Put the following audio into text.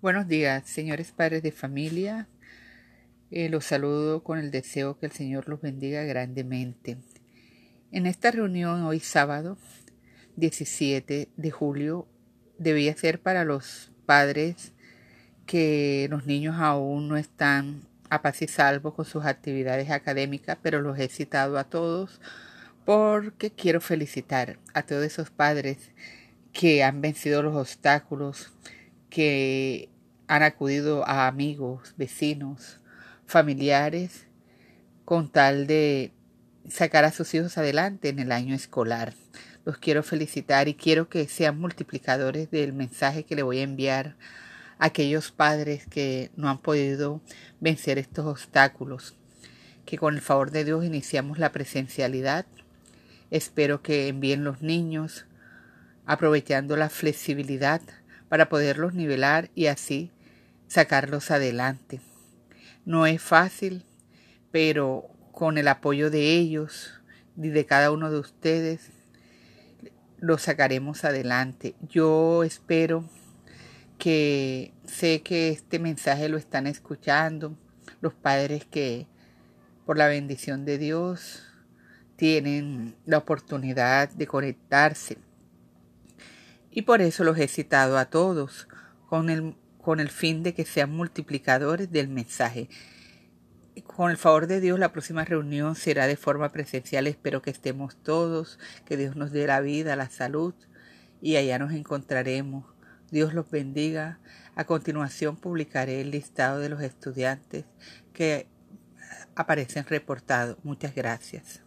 Buenos días, señores padres de familia. Eh, los saludo con el deseo que el Señor los bendiga grandemente. En esta reunión hoy sábado 17 de julio debía ser para los padres que los niños aún no están a paz y salvo con sus actividades académicas, pero los he citado a todos porque quiero felicitar a todos esos padres que han vencido los obstáculos, que han acudido a amigos, vecinos, familiares, con tal de sacar a sus hijos adelante en el año escolar. Los quiero felicitar y quiero que sean multiplicadores del mensaje que le voy a enviar a aquellos padres que no han podido vencer estos obstáculos. Que con el favor de Dios iniciamos la presencialidad. Espero que envíen los niños aprovechando la flexibilidad para poderlos nivelar y así sacarlos adelante. No es fácil, pero con el apoyo de ellos y de cada uno de ustedes, los sacaremos adelante. Yo espero que sé que este mensaje lo están escuchando, los padres que por la bendición de Dios tienen la oportunidad de conectarse. Y por eso los he citado a todos con el con el fin de que sean multiplicadores del mensaje. Con el favor de Dios, la próxima reunión será de forma presencial. Espero que estemos todos, que Dios nos dé la vida, la salud y allá nos encontraremos. Dios los bendiga. A continuación publicaré el listado de los estudiantes que aparecen reportados. Muchas gracias.